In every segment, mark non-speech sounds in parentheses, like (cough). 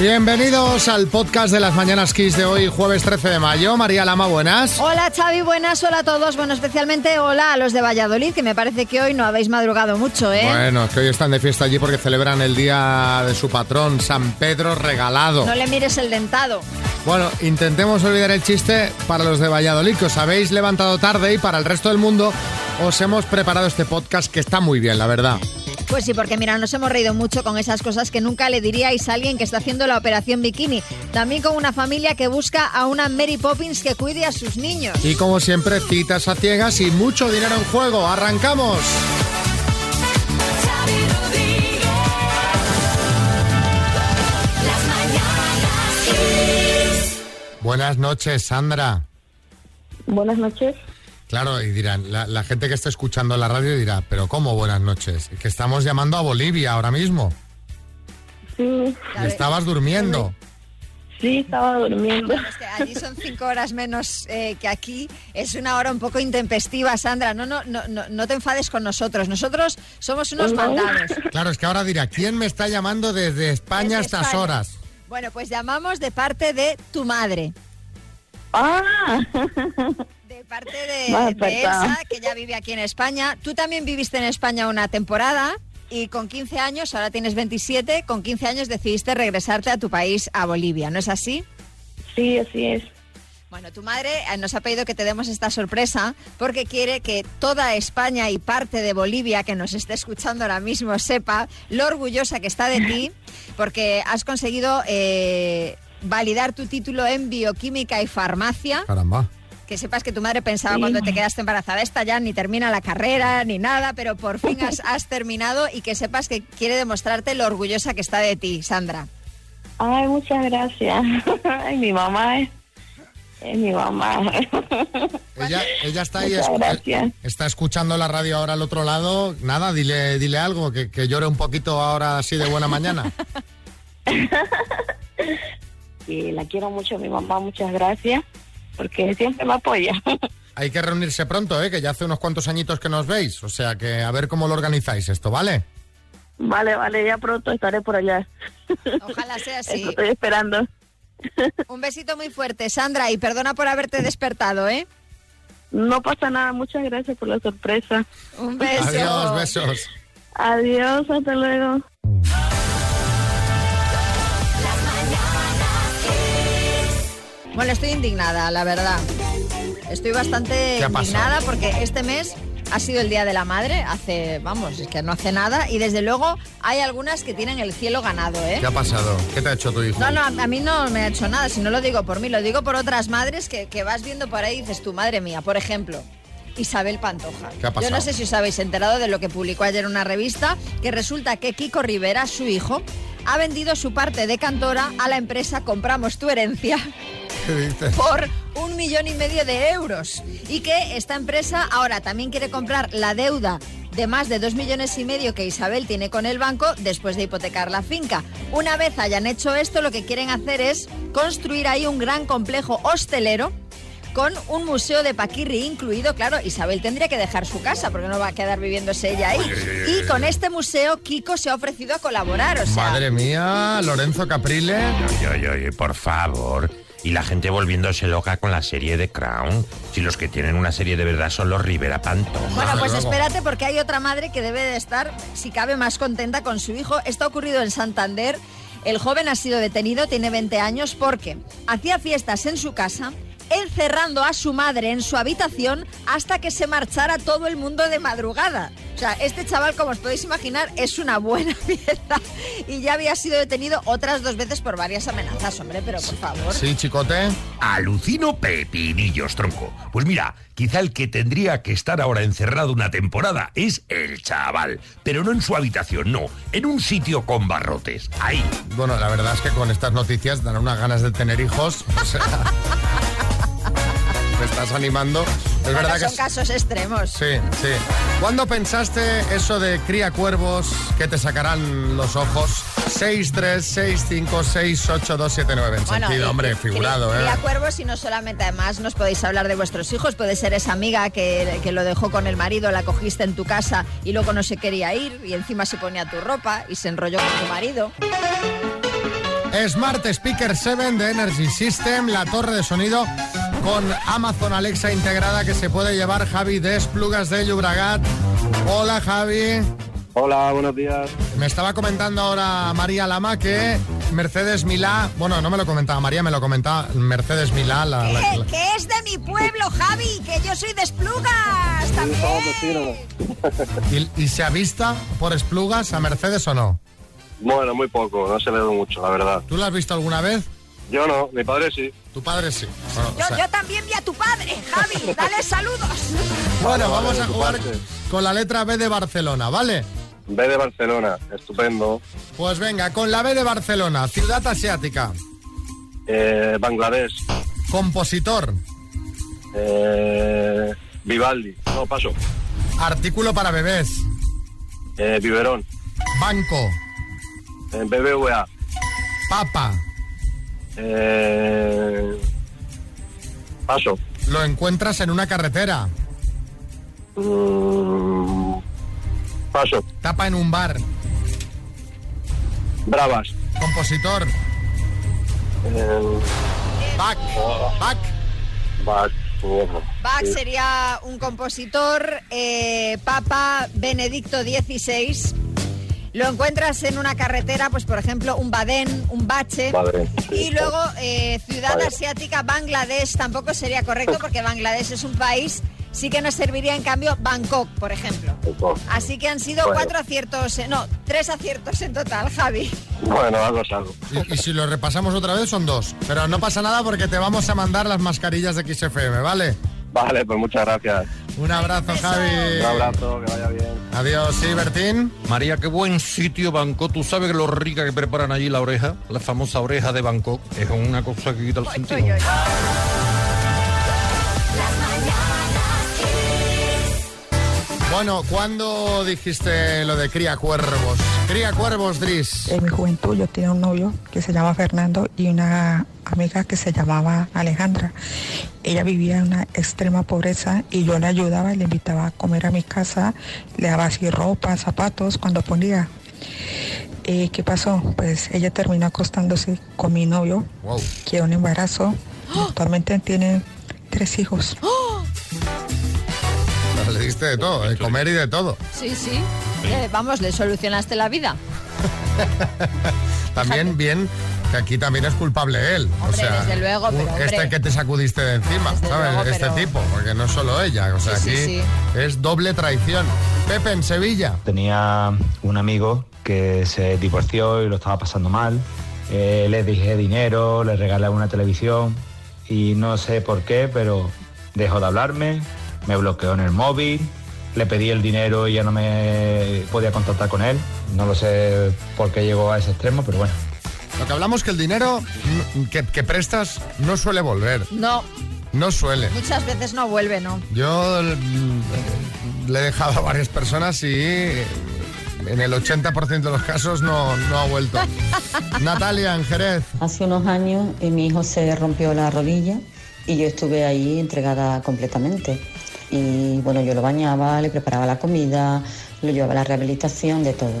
Bienvenidos al podcast de las Mañanas Kiss de hoy, jueves 13 de mayo. María Lama, buenas. Hola Xavi, buenas, hola a todos. Bueno, especialmente hola a los de Valladolid, que me parece que hoy no habéis madrugado mucho, ¿eh? Bueno, es que hoy están de fiesta allí porque celebran el día de su patrón, San Pedro Regalado. No le mires el dentado. Bueno, intentemos olvidar el chiste para los de Valladolid, que os habéis levantado tarde y para el resto del mundo os hemos preparado este podcast que está muy bien, la verdad. Pues sí, porque mira, nos hemos reído mucho con esas cosas que nunca le diríais a alguien que está haciendo la operación bikini. También con una familia que busca a una Mary Poppins que cuide a sus niños. Y como siempre, citas a ciegas y mucho dinero en juego. ¡Arrancamos! Buenas noches, Sandra. Buenas noches. Claro, y dirán, la, la gente que está escuchando la radio dirá, pero ¿cómo buenas noches? Que estamos llamando a Bolivia ahora mismo. Sí, Y estabas durmiendo. sí, estaba durmiendo. Es que allí son cinco horas menos eh, que aquí. Es una hora un poco intempestiva, Sandra. No, no, no, no, no te enfades con nosotros. Nosotros somos unos No. mandados. Claro, es que ahora dirá, ¿quién me está llamando desde España a Desde estas España. horas? Bueno, pues llamamos de parte de tu madre. Ah, (laughs) parte de, de. Elsa, que ya vive aquí en España. Tú también viviste en España una temporada y con 15 años, ahora tienes 27, con 15 años decidiste regresarte a tu país, a Bolivia, ¿no es así? sí, así es. Bueno, tu madre eh, nos ha pedido que te demos esta sorpresa porque quiere que toda España y parte de Bolivia que nos esté escuchando ahora mismo sepa lo orgullosa que está de ti (laughs) porque has conseguido eh, validar tu título en bioquímica y farmacia. Caramba. Que sepas que tu madre pensaba Sí. cuando te quedaste embarazada, esta ya ni termina la carrera ni nada, pero por fin (laughs) has, has terminado y que sepas que quiere demostrarte lo orgullosa que está de ti, Sandra. Ay, muchas gracias. (laughs) Ay, mi mamá es, es mi mamá. (laughs) Ella, ella está ahí, escu- gracias. está escuchando la radio ahora al otro lado. Nada, dile, dile algo, que, que llore un poquito ahora así de buena mañana. Y la quiero mucho, mi mamá. Muchas gracias. Porque siempre me apoya. (laughs) Hay que reunirse pronto, ¿eh? que ya hace unos cuantos añitos que nos veis. O sea que a ver cómo lo organizáis esto, ¿vale? Vale, vale, ya pronto estaré por allá. Ojalá sea (laughs) así. Eso estoy esperando. (laughs) Un besito muy fuerte, Sandra, y perdona por haberte despertado, ¿eh? No pasa nada. Muchas gracias por la sorpresa. Un beso. Adiós, besos. Adiós, hasta luego. Bueno, estoy indignada, la verdad. Estoy bastante indignada porque este mes ha sido el Día de la Madre, hace, vamos, es que no hace nada, y desde luego hay algunas que tienen el cielo ganado, ¿eh? ¿Qué ha pasado? ¿Qué te ha hecho tu hijo? No, no, a mí no me ha hecho nada, si no lo digo por mí, lo digo por otras madres que, que vas viendo por ahí y dices, tu madre mía, por ejemplo. Isabel Pantoja. ¿Qué ha Yo pasado? no sé si os habéis enterado de lo que publicó ayer una revista, que resulta que Kiko Rivera, su hijo, ha vendido su parte de cantora a la empresa Compramos tu herencia. Por un millón y medio de euros. Y que esta empresa ahora también quiere comprar la deuda de más de dos millones y medio que Isabel tiene con el banco después de hipotecar la finca. Una vez hayan hecho esto, lo que quieren hacer es construir ahí un gran complejo hostelero con un museo de Paquirri incluido. Claro, Isabel tendría que dejar su casa porque no va a quedar viviéndose ella ahí. Y con este museo, Kiko se ha ofrecido a colaborar. O sea, Madre mía, Lorenzo Caprile. Por favor. Y la gente volviéndose loca con la serie de Crown. Si los que tienen una serie de verdad son los Rivera Pantoja. Bueno, pues espérate porque hay otra madre que debe de estar, si cabe, más contenta con su hijo. Esto ha ocurrido en Santander. El joven ha sido detenido, tiene 20 años, porque hacía fiestas en su casa, encerrando a su madre en su habitación hasta que se marchara todo el mundo de madrugada. O sea, este chaval, como os podéis imaginar, es una buena (laughs) pieza y ya había sido detenido otras dos veces por varias amenazas, hombre, pero por favor. Sí, chicote. Alucino pepinillos, tronco. Pues mira, quizá el que tendría que estar ahora encerrado una temporada es el chaval. Pero no en su habitación, no. En un sitio con barrotes. Ahí. Bueno, la verdad es que con estas noticias dan unas ganas de tener hijos. O sea, (laughs) estás animando. Es Bueno, verdad que son casos extremos. Sí, sí. ¿Cuándo pensaste eso de cría cuervos que te sacarán los ojos? 636568279. En Bueno, sentido, y- hombre, figurado, cría- ¿eh? cría cuervos y no solamente además nos podéis hablar de vuestros hijos, puede ser esa amiga que, que lo dejó con el marido, la cogiste en tu casa y luego no se quería ir y encima se ponía tu ropa y se enrolló con tu marido. Smart Speaker 7 de Energy System, la torre de sonido con Amazon Alexa integrada que se puede llevar Javi de Esplugas de Llobregat. Hola Javi. Hola, buenos días. Me estaba comentando ahora María Lama que Mercedes Milá, bueno, no me lo comentaba María, me lo comentaba Mercedes Milá, la, la- Que, la- que es de mi pueblo, Javi, que yo soy de Esplugas también. ¿Y, y se avista por Esplugas a Mercedes o no? Bueno, muy poco, no se le ve mucho, la verdad. ¿Tú la has visto alguna vez? Yo no, mi padre sí. Tu padre sí. Bueno, Yo, o sea- yo también vi a tu padre, Javi. (laughs) Dale saludos. bueno, Vale, vamos a jugar parte. con la letra B de Barcelona, ¿vale? B de Barcelona, estupendo. Pues venga, con la B de Barcelona, ciudad asiática, Eh, Bangladesh, compositor, eh, Vivaldi, no, paso. artículo para bebés, Eh, Biberón, banco, eh, BBVA, papa, eh, paso. lo encuentras en una carretera, Mm, paso. tapa en un bar, Bravas, compositor, eh, Bach, Bach, Bach, sería un compositor, eh, Papa Benedicto XVI. Lo encuentras en una carretera, pues por ejemplo, un Badén, un Bache. Madre. Y luego, eh, ciudad Vale. asiática, Bangladesh, tampoco sería correcto (laughs) porque Bangladesh es un país, sí que nos serviría en cambio Bangkok, por ejemplo. Así que han sido Bueno. cuatro aciertos, eh, no, tres aciertos en total, Javi. Bueno, algo es algo. Y, y si lo repasamos otra vez son dos. Pero no pasa nada porque te vamos a mandar las mascarillas de XFM, ¿vale? Vale, pues muchas gracias. Un abrazo, Javi. Un abrazo, que vaya bien. Adiós, sí, Bertín. María, qué buen sitio Bangkok. ¿Tú sabes lo rica que preparan allí la oreja? La famosa oreja de Bangkok. Es una cosa que quita el sentido. Bueno, ¿cuándo dijiste lo de cría cuervos? Cría cuervos, Dris. En mi juventud yo tenía un novio que se llama Fernando y una amiga que se llamaba Alejandra. Ella vivía en una extrema pobreza y yo le ayudaba y le invitaba a comer a mi casa, le daba así ropa, zapatos cuando podía. Eh, ¿Qué pasó? Pues ella terminó acostándose con mi novio, Wow. que un embarazo. Actualmente tiene tres hijos. Le diste de todo, de comer y de todo. Sí, sí. Eh, vamos, le solucionaste la vida. (laughs) También bien que aquí también es culpable él. o sea, desde luego, pero, este hombre. que te sacudiste de encima, Desde ¿sabes? luego, este pero- tipo, porque no es solo ella. O sea, Sí, sí, aquí sí. es doble traición. Pepe en Sevilla. Tenía un amigo que se divorció y lo estaba pasando mal. Eh, le dije dinero, le regalé una televisión y no sé por qué, pero dejó de hablarme, me bloqueó en el móvil, le pedí el dinero y ya no me podía contactar con él. No lo sé por qué llegó a ese extremo, pero bueno. Lo que hablamos que el dinero que, que prestas no suele volver. No, No suele. muchas veces no vuelve, ¿no? Yo mm, le he dejado a varias personas y eh, en el 80% de los casos no, no ha vuelto. (laughs) Natalia, en Jerez. Hace unos años eh, mi hijo se rompió la rodilla y yo estuve ahí entregada completamente. Y bueno, yo lo bañaba, le preparaba la comida, lo llevaba a la rehabilitación, de todo.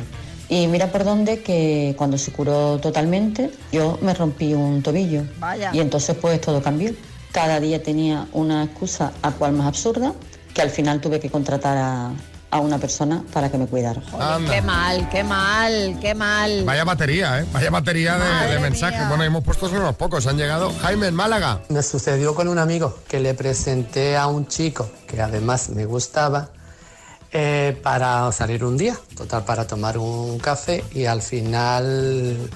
Y mira por dónde que cuando se curó totalmente, yo me rompí un tobillo. Vaya. Y entonces pues todo cambió. Cada día tenía una excusa a cual más absurda, que al final tuve que contratar a, a una persona para que me cuidara. Qué mal, qué mal, qué mal. Vaya batería, ¿eh? Vaya batería de, mensajes. mía. Bueno, hemos puesto solo unos pocos. Han llegado. Jaime, en Málaga. Me sucedió con un amigo que le presenté a un chico que además me gustaba eh, para salir un día, total para tomar un café y al final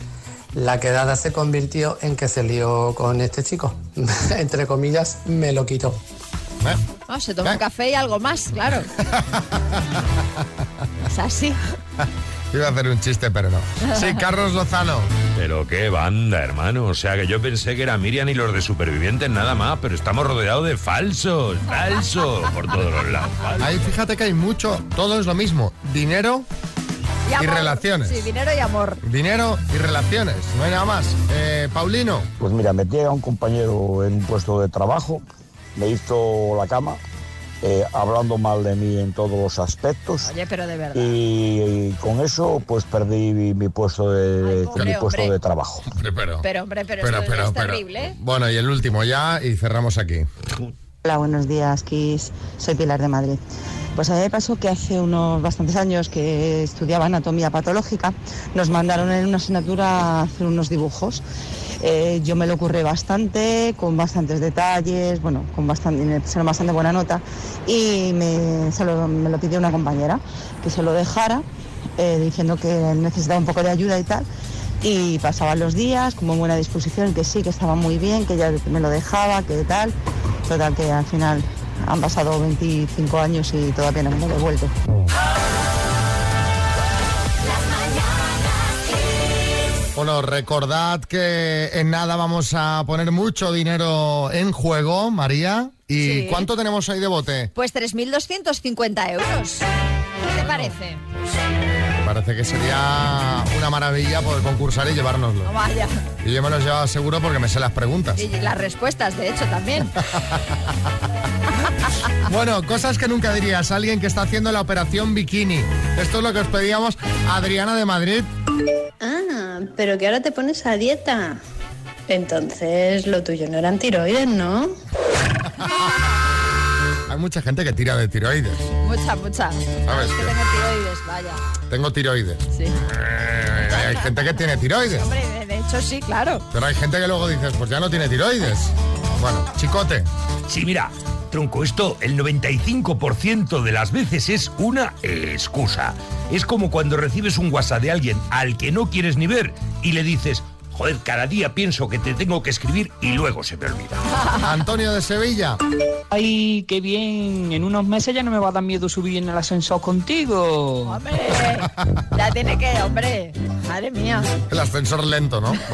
la quedada se convirtió en que se lió con este chico. (laughs) Entre comillas, me lo quitó. ¿Eh? No, se toma un café y algo más, claro. (laughs) es así. Iba a hacer un chiste, pero no. Sí, (laughs) Carlos Lozano. Pero qué banda, hermano. O sea que yo pensé que era Miriam y los de supervivientes nada más, pero estamos rodeados de falsos, falsos por todos los lados. falsos. Ahí fíjate que hay mucho. Todo es lo mismo. Dinero, Y amor. relaciones. Sí, dinero y amor. dinero y relaciones. No hay nada más. Eh, Paulino. Pues mira, metí a un compañero en un puesto de trabajo, me hizo la cama eh, hablando mal de mí en todos los aspectos. Oye, pero de verdad. Y, y con eso pues perdí mi, mi puesto de pobre mi puesto hombre. de trabajo. Hombre, pero, Pero, hombre, pero, pero, esto pero, es pero. terrible. ¿eh? Bueno, y el último ya y cerramos aquí. Hola, buenos días, Kiss. Soy Pilar de Madrid. Pues a mí me pasó que hace unos bastantes años que estudiaba anatomía patológica, nos mandaron en una asignatura hacer unos dibujos. Eh, yo me lo ocurré bastante, con bastantes detalles, bueno, con bastante, me bastante buena nota y me, se lo, me lo pidió una compañera que se lo dejara, eh, diciendo que necesitaba un poco de ayuda y tal. Y pasaban los días como en buena disposición, que sí, que estaba muy bien, que ella me lo dejaba, que tal. Total, que al final han pasado 25 años y todavía no me lo he devuelto. Bueno, recordad que en nada vamos a poner mucho dinero en juego, María. ¿Y Sí. cuánto tenemos ahí de bote? Pues 3.250 euros. ¿Qué te parece? Parece que sería una maravilla poder concursar y llevárnoslo. No vaya. Y yo me los llevo seguro porque me sé las preguntas. Y las respuestas, de hecho, también. (laughs) Bueno, cosas que nunca dirías. Alguien que está haciendo la operación bikini. Esto es lo que os pedíamos a Adriana de Madrid. Ah, pero que ahora te pones a dieta. Entonces lo tuyo no eran tiroides, ¿no? (laughs) Hay mucha gente que tira de tiroides. Mucha, mucha. ¿Sabes Es que tengo tiroides, vaya. Tengo tiroides. Sí. Eh, hay gente que tiene tiroides. Hombre, de- de hecho sí, claro. Pero hay gente que luego dices, pues ya no tiene tiroides. Bueno, chicote. Sí, mira, tronco, esto el 95% de las veces es una excusa. Es como cuando recibes un WhatsApp de alguien al que no quieres ni ver y le dices, joder, cada día pienso que te tengo que escribir y luego se me olvida. (laughs) Antonio de Sevilla. Ay, qué bien. En unos meses ya no me va a dar miedo subir en el ascensor contigo. Hombre, ya tiene que, hombre. Madre mía. El ascensor lento, ¿no? (laughs)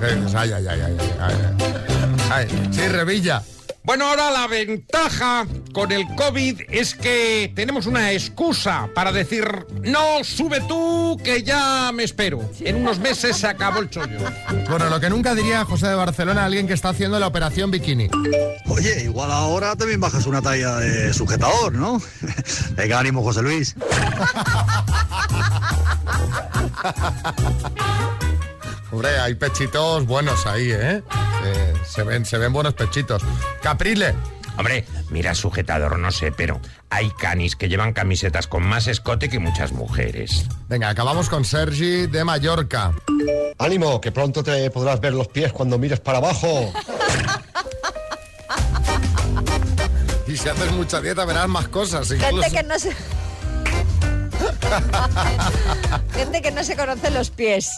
Ay, ay, ay, ay, ay, ay. Ay, Sí, Revilla. Bueno, ahora la ventaja con el COVID es que tenemos una excusa para decir, no, sube tú, que ya me espero. En unos meses se acabó el chollo. Bueno, lo que nunca diría José de Barcelona, alguien que está haciendo la operación bikini. Oye, igual ahora también bajas una talla de sujetador, ¿no? (laughs) Venga, ánimo, José Luis. (laughs) Hombre, hay pechitos buenos ahí, ¿eh? Eh, se, ven, se ven buenos pechitos. Caprile. Hombre, mira, sujetador, no sé, pero hay canis que llevan camisetas con más escote que muchas mujeres. Venga, acabamos con Sergi de Mallorca. Ánimo, que pronto te podrás ver los pies cuando mires para abajo. (laughs) Y si haces mucha dieta verás más cosas. Incluso. Gente que no se... (laughs) Gente que no se conoce los pies.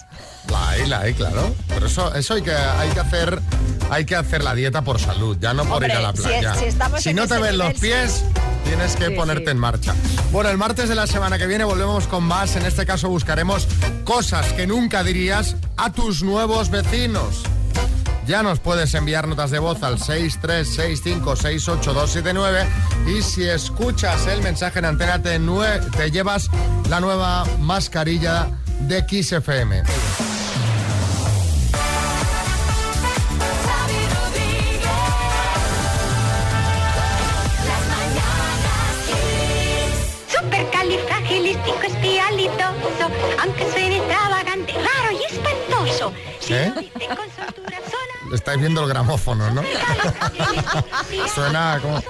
La hay, la hay, claro. Pero eso, eso hay que, hay que hacer, hay que hacer la dieta por salud, ya no por Hombre, ir a la si playa. es- si no te ven los pies, sí. tienes que Sí, ponerte sí. en marcha. Bueno, el martes de la semana que viene volvemos con más. En este caso buscaremos cosas que nunca dirías a tus nuevos vecinos. Ya nos puedes enviar notas de voz al 636568279 y si escuchas el mensaje en antena te, te llevas la nueva mascarilla de XFM. Aunque suene extravagante, raro y espantoso. ¿Eh? Estáis viendo el gramófono, ¿no? (laughs) Suena como...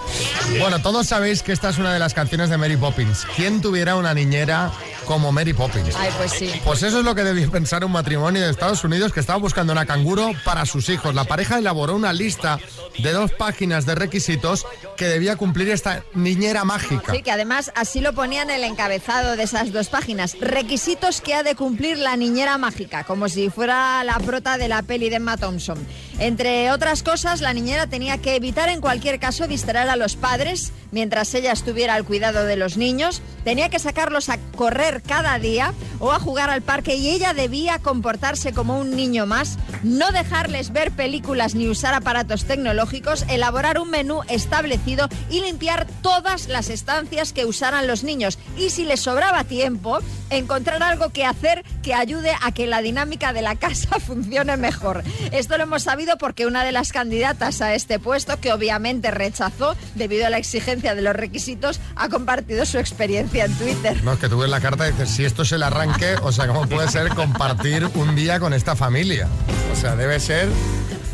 Bueno, todos sabéis que esta es una de las canciones de Mary Poppins. ¿Quién tuviera una niñera como Mary Poppins? Ay, pues sí. Pues eso es lo que debía pensar un matrimonio de Estados Unidos que estaba buscando una canguro para sus hijos. La pareja elaboró una lista de dos páginas de requisitos que debía cumplir esta niñera mágica. Sí, que además así lo ponían en el encabezado de esas dos páginas. Requisitos que ha de cumplir la niñera mágica, como si fuera la prota de la peli de Emma Thompson. Entre otras cosas, la niñera tenía que evitar en cualquier caso distraer a los padres mientras ella estuviera al cuidado de los niños, tenía que sacarlos a correr cada día o a jugar al parque y ella debía comportarse como un niño más, no dejarles ver películas ni usar aparatos tecnológicos, elaborar un menú establecido y limpiar todas las estancias que usaran los niños. Y si les sobraba tiempo, encontrar algo que hacer que ayude a que la dinámica de la (laughs) casa funcione mejor. Esto lo hemos sabido porque una de las candidatas a este puesto, que obviamente rechazó debido a la exigencia de los requisitos, ha compartido su experiencia en Twitter. No, es que tú ves la carta y dices, si esto es el arranque, o sea, ¿cómo puede ser compartir un día con esta familia? O sea, debe ser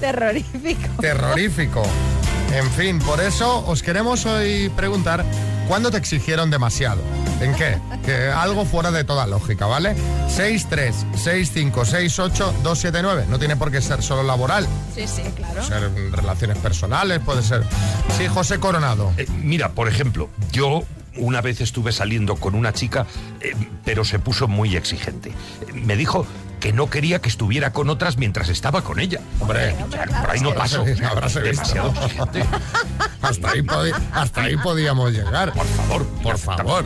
Terrorífico. terrorífico. En fin, por eso os queremos hoy preguntar, ¿cuándo te exigieron demasiado? ¿En qué? Que algo fuera de toda lógica, ¿vale? 636568279. No tiene por qué ser solo laboral. Sí, sí, claro. Puede ser en relaciones personales, puede ser... Sí, José Coronado. Eh, mira, por ejemplo, yo una vez estuve saliendo con una chica, eh, pero se puso muy exigente. Me dijo que no quería que estuviera con otras mientras estaba con ella. Hombre, por ahí no pasó. Habráse visto. Demasiado (laughs) hasta, ahí hasta ahí podíamos llegar. Por favor, Por favor.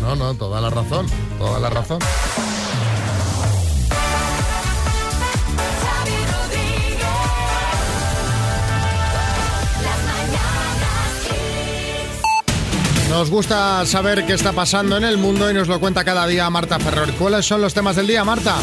No, no, no, toda la razón. Toda la razón. Nos gusta saber qué está pasando en el mundo y nos lo cuenta cada día Marta Ferrer. ¿Cuáles son los temas del día, Marta?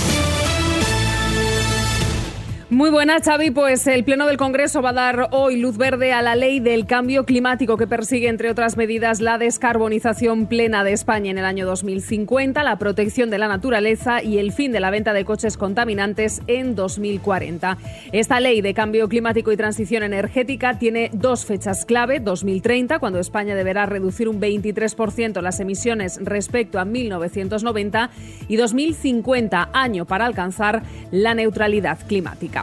Muy buenas, Xavi. Pues el Pleno del Congreso va a dar hoy luz verde a la ley del cambio climático que persigue, entre otras medidas, la descarbonización plena de España en el año 2050, la protección de la naturaleza y el fin de la venta de coches contaminantes en 2040. Esta ley de cambio climático y transición energética tiene dos fechas clave. 2030, cuando España deberá reducir un 23% las emisiones respecto a 1990, y 2050, año para alcanzar la neutralidad climática.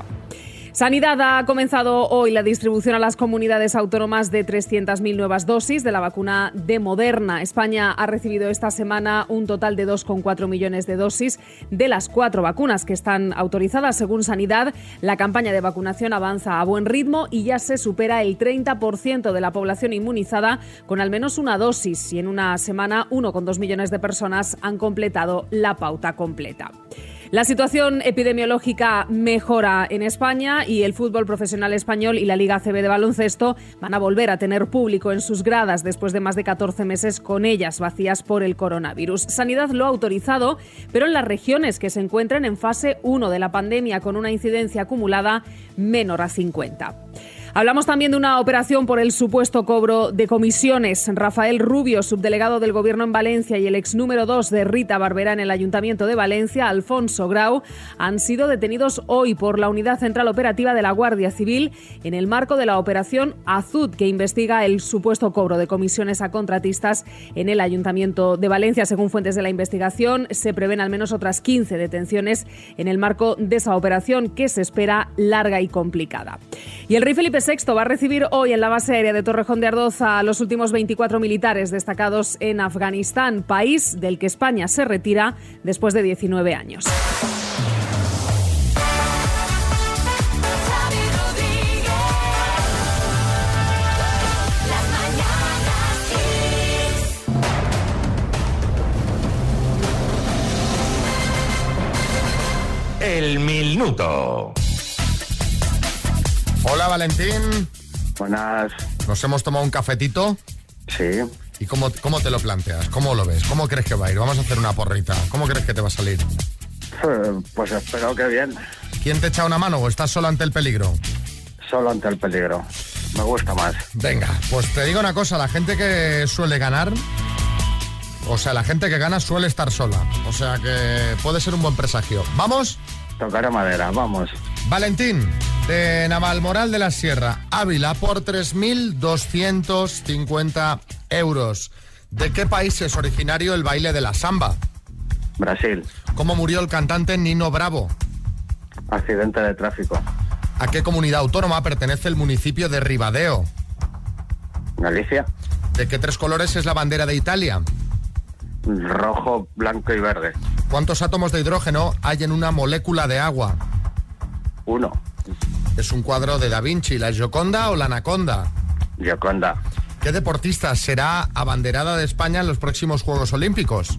Sanidad ha comenzado hoy la distribución a las comunidades autónomas de 300.000 nuevas dosis de la vacuna de Moderna. España ha recibido esta semana un total de 2,4 millones de dosis de las cuatro vacunas que están autorizadas. Según Sanidad, la campaña de vacunación avanza a buen ritmo y ya se supera el 30% de la población inmunizada con al menos una dosis y en una semana 1,2 millones de personas han completado la pauta completa. La situación epidemiológica mejora en España y el fútbol profesional español y la Liga CB de baloncesto van a volver a tener público en sus gradas después de más de 14 meses con ellas vacías por el coronavirus. Sanidad lo ha autorizado, pero en las regiones que se encuentran en fase 1 de la pandemia con una incidencia acumulada menor a 50. Hablamos también de una operación por el supuesto cobro de comisiones. Rafael Rubio, subdelegado del Gobierno en Valencia, y el ex número 2 de Rita Barberá en el Ayuntamiento de Valencia, Alfonso Grau, han sido detenidos hoy por la Unidad Central Operativa de la Guardia Civil en el marco de la operación Azud, que investiga el supuesto cobro de comisiones a contratistas en el Ayuntamiento de Valencia. Según fuentes de la investigación, se prevén al menos otras 15 detenciones en el marco de esa operación que se espera larga y complicada. Y el rey Felipe VI va a recibir hoy en la base aérea de Torrejón de Ardoz a los últimos 24 militares destacados en Afganistán, país del que España se retira después de 19 años. El minuto. Hola, Valentín. Buenas. Nos hemos tomado un cafetito. Sí. ¿Y cómo, cómo te lo planteas? ¿Cómo lo ves? ¿Cómo crees que va a ir? Vamos a hacer una porrita. ¿Cómo crees que te va a salir? Eh, Pues espero que bien. ¿Quién te echa una mano o estás solo ante el peligro? Solo ante el peligro. Me gusta más. Venga, pues te digo una cosa, la gente que suele ganar, o sea, la gente que gana suele estar sola. O sea que puede ser un buen presagio. ¿Vamos? Tocaré madera, vamos. Valentín, de Navalmoral de la Sierra, Ávila, por 3.250 euros. ¿De qué país es originario el baile de la samba? Brasil. ¿Cómo murió el cantante Nino Bravo? Accidente de tráfico. ¿A qué comunidad autónoma pertenece el municipio de Ribadeo? Galicia. ¿De qué tres colores es la bandera de Italia? Rojo, blanco y verde. ¿Cuántos átomos de hidrógeno hay en una molécula de agua? Uno. ¿Es un cuadro de Da Vinci, la Gioconda o la Anaconda? Gioconda. ¿Qué deportista será abanderada de España en los próximos Juegos Olímpicos?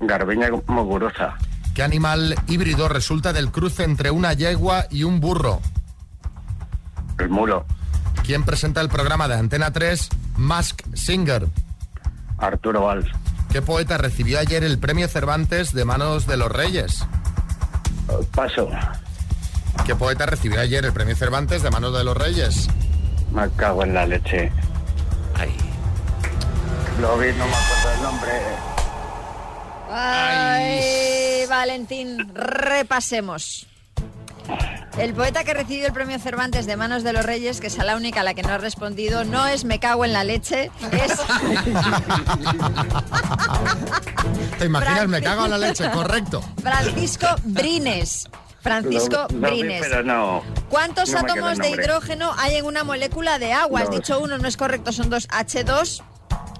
Garbiña Muguruza. ¿Qué animal híbrido resulta del cruce entre una yegua y un burro? El mulo. ¿Quién presenta el programa de Antena 3 Mask Singer? Arturo Valls. ¿Qué poeta recibió ayer el premio Cervantes de manos de los Reyes? Paso. ¿Qué poeta recibió ayer el premio Cervantes de manos de los Reyes? Me cago en la leche. Ay. Lo vi, no me acuerdo el nombre. Ay, Valentín, repasemos. El poeta que recibió el premio Cervantes de manos de los Reyes, que es la única a la que no ha respondido, no es Me cago en la leche, es (laughs) ¿Te imaginas? Me cago en la leche, correcto. Francisco Brines. Francisco Lo- lo vi, Brines. pero no. ¿Cuántos no átomos de hidrógeno hay en una molécula de agua? Has dicho uno, no es correcto, son dos H2.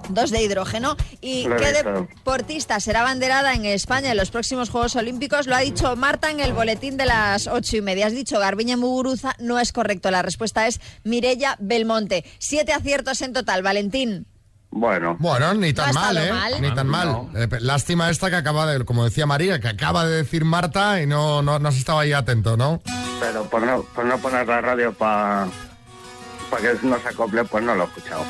Dos de hidrógeno. ¿Y Lo qué deportista será banderada en España en los próximos Juegos Olímpicos? Lo ha dicho Marta en el boletín de las ocho y media. Has dicho Garbiñe Muguruza, no es correcto. La respuesta es Mirella Belmonte. Siete aciertos en total, Valentín. Bueno. Bueno, ni tan mal, ¿eh? mal. Ni tan mal. Eh, lástima esta que acaba de, como decía María, que acaba de decir Marta y no, no, no has estado ahí atento, ¿no? Pero por no, por no poner la radio para que no se acople, pues no lo he escuchado.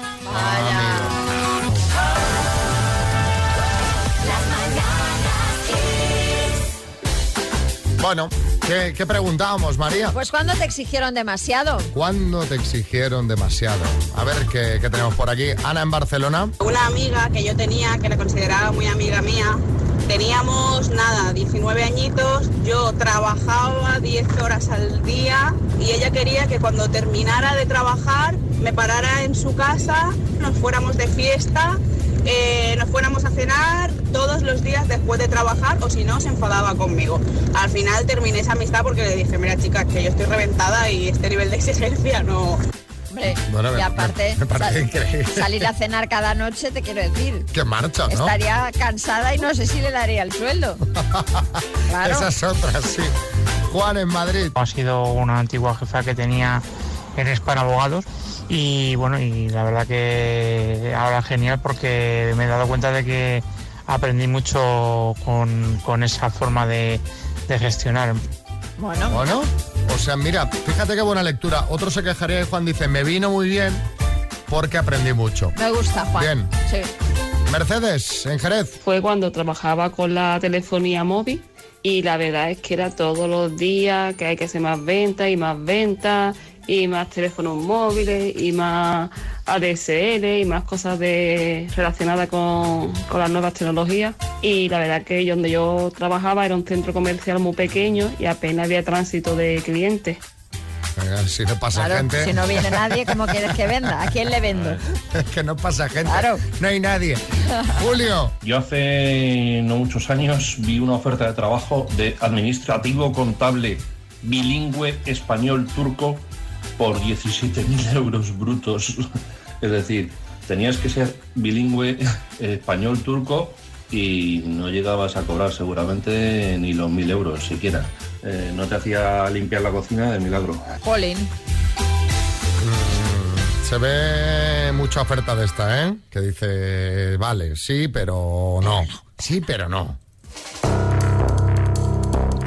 Bueno, ¿qué, qué preguntábamos, María? Pues cuando te exigieron demasiado. ¿Cuándo te exigieron demasiado? A ver, ¿qué, qué tenemos por aquí? Ana en Barcelona. Una amiga que yo tenía, que la consideraba muy amiga mía, teníamos nada, 19 añitos, yo trabajaba 10 horas al día y ella quería que cuando terminara de trabajar me parara en su casa, nos fuéramos de fiesta, eh, nos fuéramos a cenar todos los días después de trabajar o si no se enfadaba conmigo. Al final terminé esa amistad porque le dije, mira chica, que yo estoy reventada y este nivel de exigencia no... Hombre, Bueno, y aparte, me parece sal- increíble. salir a cenar cada noche, te quiero decir. Que marcha, ¿no? Estaría cansada y no sé si le daría el sueldo. (laughs) Claro. Esas otras, sí. Juan en Madrid. Ha sido una antigua jefa que tenía eres para abogados y bueno, y la verdad que ahora genial porque me he dado cuenta de que aprendí mucho con, con esa forma de, de gestionar. Bueno. Bueno, o sea, mira, fíjate qué buena lectura. Otro se quejaría y Juan dice, me vino muy bien porque aprendí mucho. Me gusta, Juan. Bien. Sí. Mercedes, en Jerez. Fue cuando trabajaba con la telefonía móvil y la verdad es que era todos los días que hay que hacer más ventas y más ventas y más teléfonos móviles y más ADSL y más cosas de, relacionadas con, con las nuevas tecnologías. Y la verdad que donde yo trabajaba era un centro comercial muy pequeño y apenas había tránsito de clientes. Si no pasa Claro, gente. si no viene (laughs) nadie, ¿cómo quieres que venda? ¿A quién le vendo? (laughs) Es que no pasa gente. Claro. No hay nadie. Julio. Yo hace no muchos años vi una oferta de trabajo de administrativo contable bilingüe español-turco por 17.000 euros brutos. (laughs) Es decir, tenías que ser bilingüe (laughs) español-turco y no llegabas a cobrar seguramente ni los 1.000 euros siquiera. Eh, no te hacía limpiar la cocina de milagro. Jolín. Se ve mucha oferta de esta, ¿eh? Que dice, vale, sí, pero no. Sí, pero no.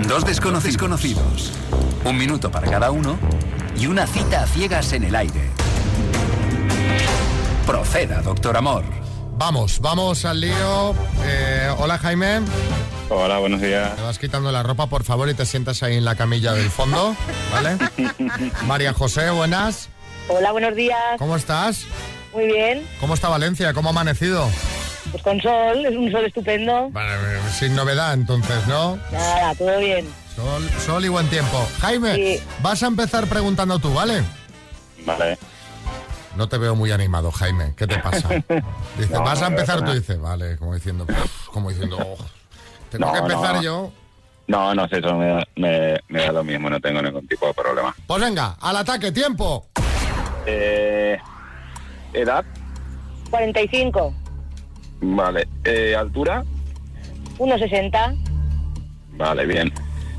Dos desconocidos conocidos. Un minuto para cada uno y una cita a ciegas en el aire. Proceda, doctor Amor. Vamos, vamos al lío. Eh, hola, Jaime. Hola, buenos días. Te vas quitando la ropa, por favor, y te sientas ahí en la camilla del fondo, ¿vale? (laughs) María José, buenas. Hola, buenos días. ¿Cómo estás? Muy bien. ¿Cómo está Valencia? ¿Cómo ha amanecido? Pues con sol, es un sol estupendo. Vale, eh, sin novedad, entonces, ¿no? Nada, todo bien. Sol, sol y buen tiempo. Jaime, vas a empezar preguntando tú, ¿vale? Vale. No te veo muy animado, Jaime. ¿Qué te pasa? (laughs) Dice, No, vas a no empezar tú, dice, vale, como diciendo, como diciendo, "Oh, tengo No, que empezar no. yo. No, no sé, eso me da, me, me da lo mismo, no tengo ningún tipo de problema. Pues venga, al ataque, tiempo. Eh, ¿Edad? 45, Vale. Eh, ¿Altura? 1,60. Vale, bien.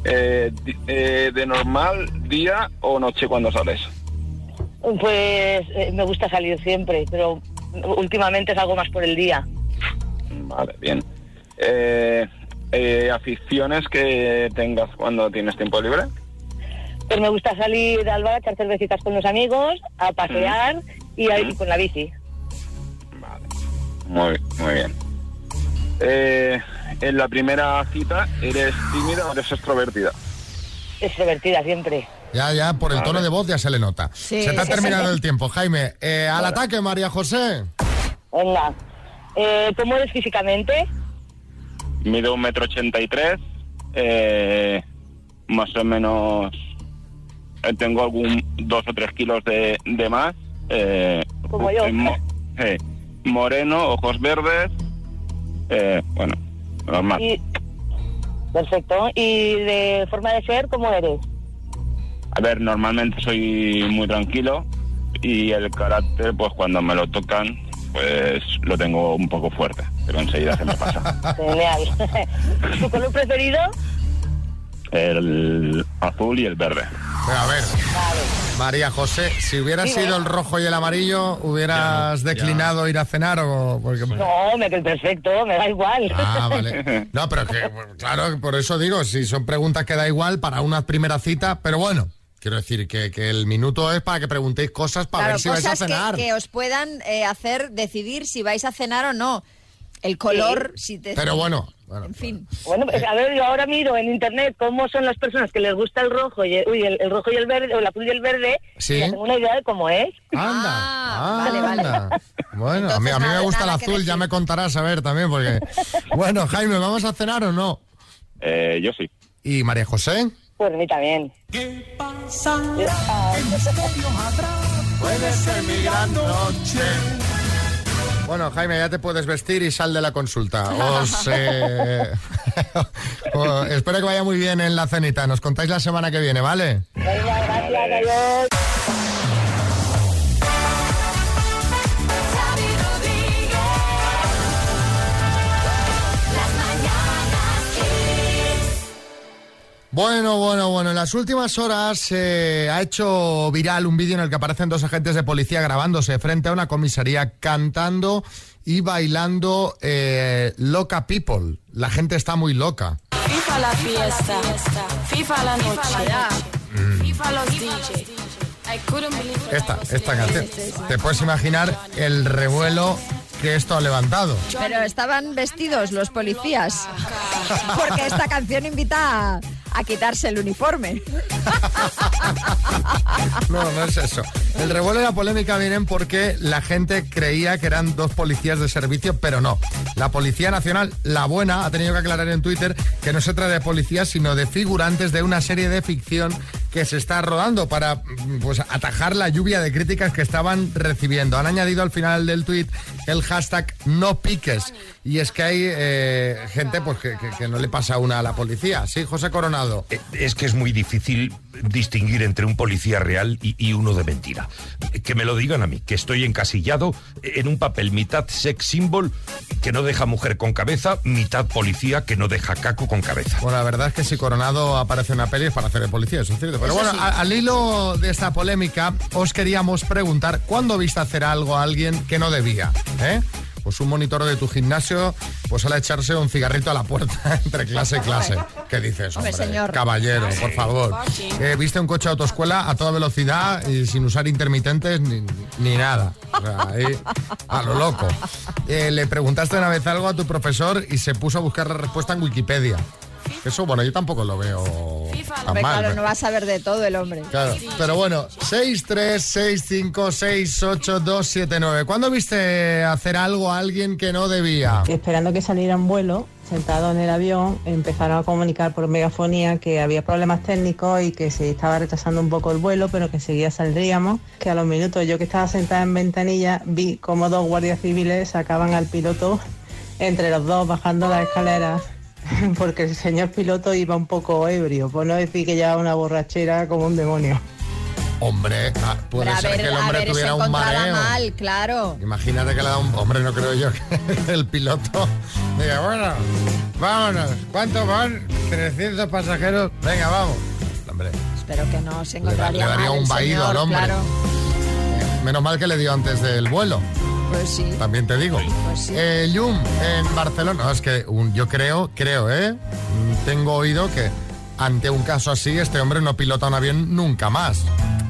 Eh, eh, ¿De normal día o noche cuando sales? Pues eh, me gusta salir siempre, pero últimamente es algo más por el día. Vale, bien. Eh, eh, ¿Aficiones que tengas cuando tienes tiempo libre? Pues me gusta salir al bar a echar cervecitas con los amigos, a pasear y a ir con la bici. Muy, muy bien. Eh, en la primera cita, ¿eres tímida o eres extrovertida? Extrovertida siempre. Ya, ya, por el tono de voz ya se le nota. Sí. Se te ha terminado el tiempo, Jaime. Eh, al ataque, María José. Venga. Eh, ¿Cómo eres físicamente? Mido un metro ochenta y tres, eh, más o menos eh, tengo algún dos o tres kilos de, de más. eh, Como yo. eh, mo- eh, moreno, ojos verdes, eh, bueno, normal. Y... Perfecto. ¿Y de forma de ser, cómo eres? A ver, normalmente soy muy tranquilo y el carácter, pues cuando me lo tocan, pues lo tengo un poco fuerte, pero enseguida se me pasa. (laughs) Genial. (laughs) ¿Tu color preferido? El azul y el verde. A ver, María José, si hubiera sido el rojo y el amarillo, ¿hubieras declinado ir a cenar o...? Porque... No, me quedé perfecto, me da igual. Ah, vale. (laughs) No, pero que, claro, por eso digo, si son preguntas que da igual para una primera cita, pero bueno, quiero decir que, que el minuto es para que preguntéis cosas para Claro, ver si vais a cosas que, cenar. que os puedan eh, hacer decidir si vais a cenar o no. El color, si te... Pero bueno, En fin. Bueno, pues, a ver, yo ahora miro en internet cómo son las personas que les gusta el rojo y el, uy, el, el rojo y el verde, o el azul y el verde, Sí. y tengo una idea de cómo es. Anda, vale, vale. anda. Bueno, a mí, a mí me gusta el azul, ya me contarás a ver también, porque... Bueno, Jaime, ¿vamos a cenar o no? Eh, yo sí. ¿Y María José? Pues a mí también. Puede ser mi gran noche. Bueno, Jaime, ya te puedes vestir y sal de la consulta. Os, (laughs) eh, (laughs) os- espero que vaya muy bien en la cenita. Nos contáis la semana que viene, ¿vale? Venga, gracias, adiós. Bueno, bueno, bueno. En las últimas horas se ha hecho viral un vídeo en el que aparecen dos agentes de policía grabándose frente a una comisaría cantando y bailando eh, Loca People. La gente está muy loca. FIFA la fiesta, FIFA la noche, FIFA los DJ. I couldn't believe it. Esta, esta canción. Te puedes imaginar el revuelo que esto ha levantado. Pero estaban vestidos los policías. Porque esta canción invita a, a quitarse el uniforme. No, no es eso. El revuelo y la polémica vienen porque la gente creía que eran dos policías de servicio, pero no. La Policía Nacional, la buena, ha tenido que aclarar en Twitter que no se trata de policías, sino de figurantes de una serie de ficción que se está rodando para pues, atajar la lluvia de críticas que estaban recibiendo. Han añadido al final del tuit el hashtag no piques. Y es que hay eh, gente pues, que, que- que no le pasa una a la policía. Sí, José Coronado. Eh, Es que es muy difícil distinguir entre un policía real y, y uno de mentira. Que me lo digan a mí, que estoy encasillado en un papel mitad sex symbol que no deja mujer con cabeza, mitad policía que no deja caco con cabeza. Bueno, la verdad es que si Coronado aparece en una peli es para hacer de policía, eso es cierto. Pero Eso bueno, sí. a- al hilo de esta polémica, os queríamos preguntar, ¿cuándo viste hacer algo a alguien que no debía? ¿Eh? Pues un monitor de tu gimnasio, pues sale a echarse un cigarrito a la puerta (laughs) entre clase y clase. ¿Qué dices, Hombre, señor. Caballero, por favor. Eh, ¿Viste un coche de autoescuela a toda velocidad y sin usar intermitentes ni, ni nada? O sea, ahí, a lo loco. Eh, le preguntaste una vez algo a tu profesor y se puso a buscar la respuesta en Wikipedia. Eso, bueno, yo tampoco lo veo tan Hombre, mal. claro, no va a saber de todo el hombre. Claro, pero bueno, 636568279. ¿Cuándo viste hacer algo a alguien que no debía? Esperando que saliera un vuelo, sentado en el avión, empezaron a comunicar por megafonía que había problemas técnicos y que se estaba retrasando un poco el vuelo, pero que seguía saldríamos. Que a los minutos yo que estaba sentada en ventanilla vi como dos guardias civiles sacaban al piloto entre los dos bajando las escaleras. (laughs) Porque el señor piloto iba un poco ebrio, por no decir que ya una borrachera como un demonio. Hombre, ah, puede Pero ser que el hombre tuviera un mareo. mal, claro. Imagínate que le da un... Hombre, no creo yo que (laughs) el piloto diga, bueno, vámonos. ¿Cuánto van? 300 pasajeros. Venga, vamos. Hombre, Espero que no se le, encontraría le daría mal el un vaído señor, al hombre. claro. Menos mal que le dio antes del vuelo. Pues sí. También te digo. Eh, Llum, en Barcelona. No, es que un- yo creo, creo, ¿eh? Mm, Tengo oído que ante un caso así, este hombre no pilota un avión nunca más.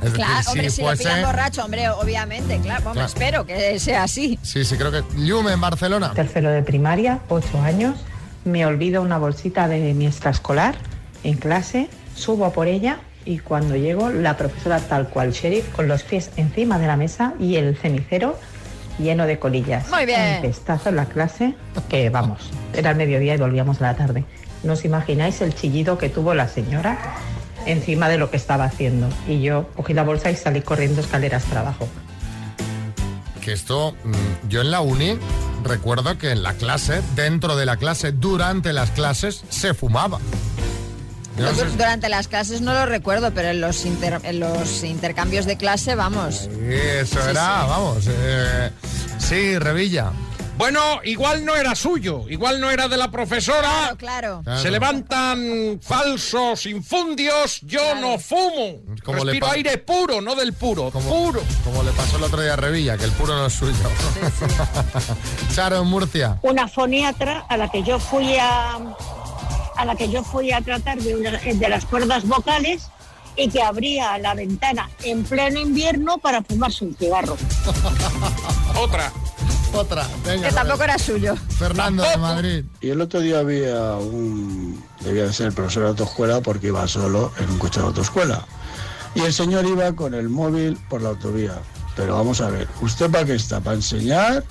Es decir, Claro, hombre, si, fuese- lo pillan borracho, hombre, obviamente, claro, vamos, Claro. espero que sea así. Sí, sí, creo que. Yume en Barcelona. Tercero de primaria, ocho años. Me olvido una bolsita de mi extraescolar en clase, subo a por ella y cuando llego, la profesora tal cual sheriff, con los pies encima de la mesa y el cenicero lleno de colillas. Muy bien. Un pestazo en la clase, que vamos, era el mediodía y volvíamos a la tarde. ¿No os imagináis el chillido que tuvo la señora encima de lo que estaba haciendo? Y yo cogí la bolsa y salí corriendo escaleras para abajo. Que esto, mm, yo en la uni recuerdo que en la clase, dentro de la clase, durante las clases, se fumaba. Yo Durante las clases no lo recuerdo, pero en los, inter- en los intercambios de clase, vamos. Sí, eso Sí, era, sí. vamos. eh, sí, Revilla. Bueno, igual no era suyo, igual no era de la profesora. Claro, Claro. Se levantan falsos infundios, yo no fumo. Como le Respiro aire puro, no del puro, Como, puro. como le pasó el otro día a Revilla, que el puro no es suyo. Charo, (laughs) en Murcia. una foniatra a la que yo fui a a la que yo fui a tratar de, una- de las cuerdas vocales y que abría la ventana en pleno invierno para fumarse un cigarro. (laughs) Otra. Otra. Venga, que tampoco era suyo. Fernando de Madrid. Y el otro día había un, debía de ser el profesor de autoescuela porque iba solo en un coche de autoescuela. Y el señor iba con el móvil por la autovía. Pero vamos a ver, ¿usted para qué está? ¿Para enseñar?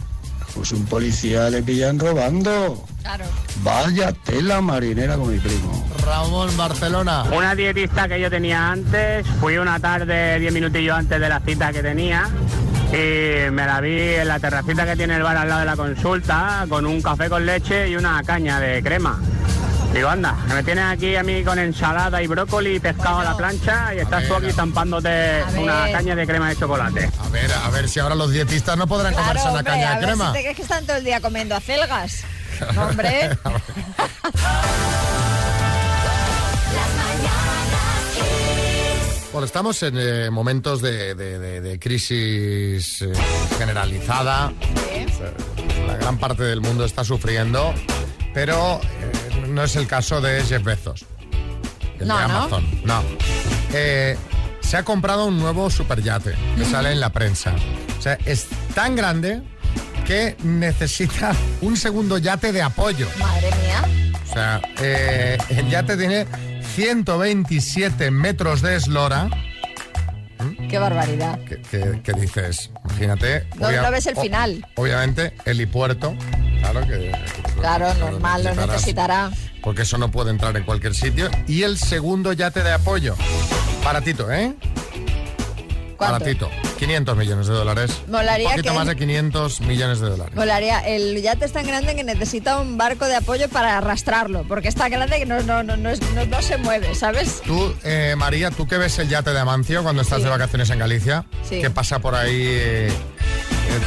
Pues un policía le pillan robando. Claro. Vaya tela marinera con mi primo. Ramón, Barcelona. Una dietista que yo tenía antes, fui una tarde, 10 minutillos antes de la cita que tenía, y me la vi en la terracita que tiene el bar al lado de la consulta, con un café con leche y una caña de crema. Digo, anda, me tienes aquí a mí con ensalada y brócoli y pescado a la plancha y estás tú aquí estampándote una caña de crema de chocolate. A ver, a ver si ahora los dietistas no podrán Claro, comerse una hombre, caña a de ver crema. si te crees que están todo el día comiendo acelgas. No, (laughs) hombre. (laughs) Bueno, estamos en eh, momentos de, de- de- de crisis eh, generalizada. La gran parte del mundo está sufriendo, pero eh, no es el caso de Jeff Bezos, el No, de ¿no? Amazon. No. Se ha comprado un nuevo superyate que sale en la prensa. O sea, es tan grande que necesita un segundo yate de apoyo. Madre mía. O sea, el yate tiene 127 metros de eslora. Qué barbaridad. Que dices, imagínate. No, no ves el o- final. obviamente, helipuerto. Claro que. Claro, normal, lo necesitará. Porque eso no puede entrar en cualquier sitio. Y el segundo yate de apoyo. Baratito, ¿eh? ¿Cuánto? Baratito. 500 millones de dólares. Molaría Un poquito que- más de 500 millones de dólares. Molaría, el yate es tan grande que necesita un barco de apoyo para arrastrarlo, porque es tan grande que no, no, no, no, no- no se mueve, ¿sabes? Tú, eh, María, tú que ves el yate de Amancio cuando estás Sí. de vacaciones en Galicia, Sí. que pasa por ahí, eh,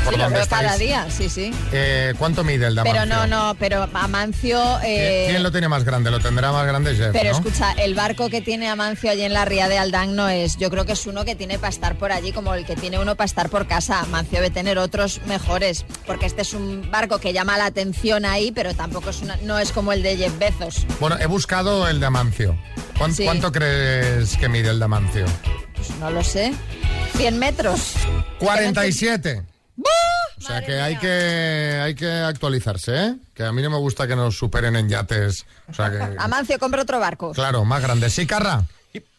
por Sí, donde veo cada estáis. día, sí, sí. Eh, ¿Cuánto mide el de Amancio? Pero no, no, pero Amancio... eh, ¿Quién lo tiene más grande? Lo tendrá más grande Jeff, Pero ¿no? escucha, el barco que tiene Amancio allí en la ría de Aldán no es. Yo creo que es uno que tiene para estar por allí, como el que tiene uno para estar por casa. Amancio debe tener otros mejores, porque este es un barco que llama la atención ahí, pero tampoco es una, no es como el de Jeff Bezos. Bueno, he buscado el de Amancio. ¿Cuán- Sí. ¿Cuánto crees que mide el de Amancio? Pues no lo sé. 100 metros. 47. O sea que hay que hay que actualizarse, ¿eh? Que a mí no me gusta que nos superen en yates. O sea que (laughs) Amancio, compra otro barco. claro, más grande. Sí, Carra.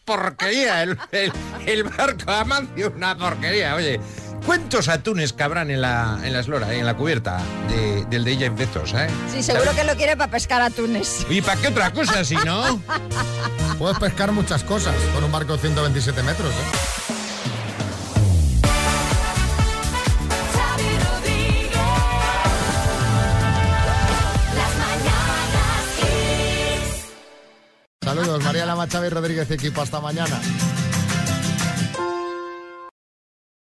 Porquería, el, el- el barco Amancio, una porquería. Oye, ¿cuántos atunes cabrán en la, en la eslora, en la cubierta de- del de Jeff Bezos, eh? Sí, seguro que lo quiere para pescar atunes. ¿Y para qué otra cosa si no? (laughs) Puedes pescar muchas cosas con un barco de 127 metros, ¿eh? Saludos, María Lama Chávez Rodríguez equipo. Hasta mañana.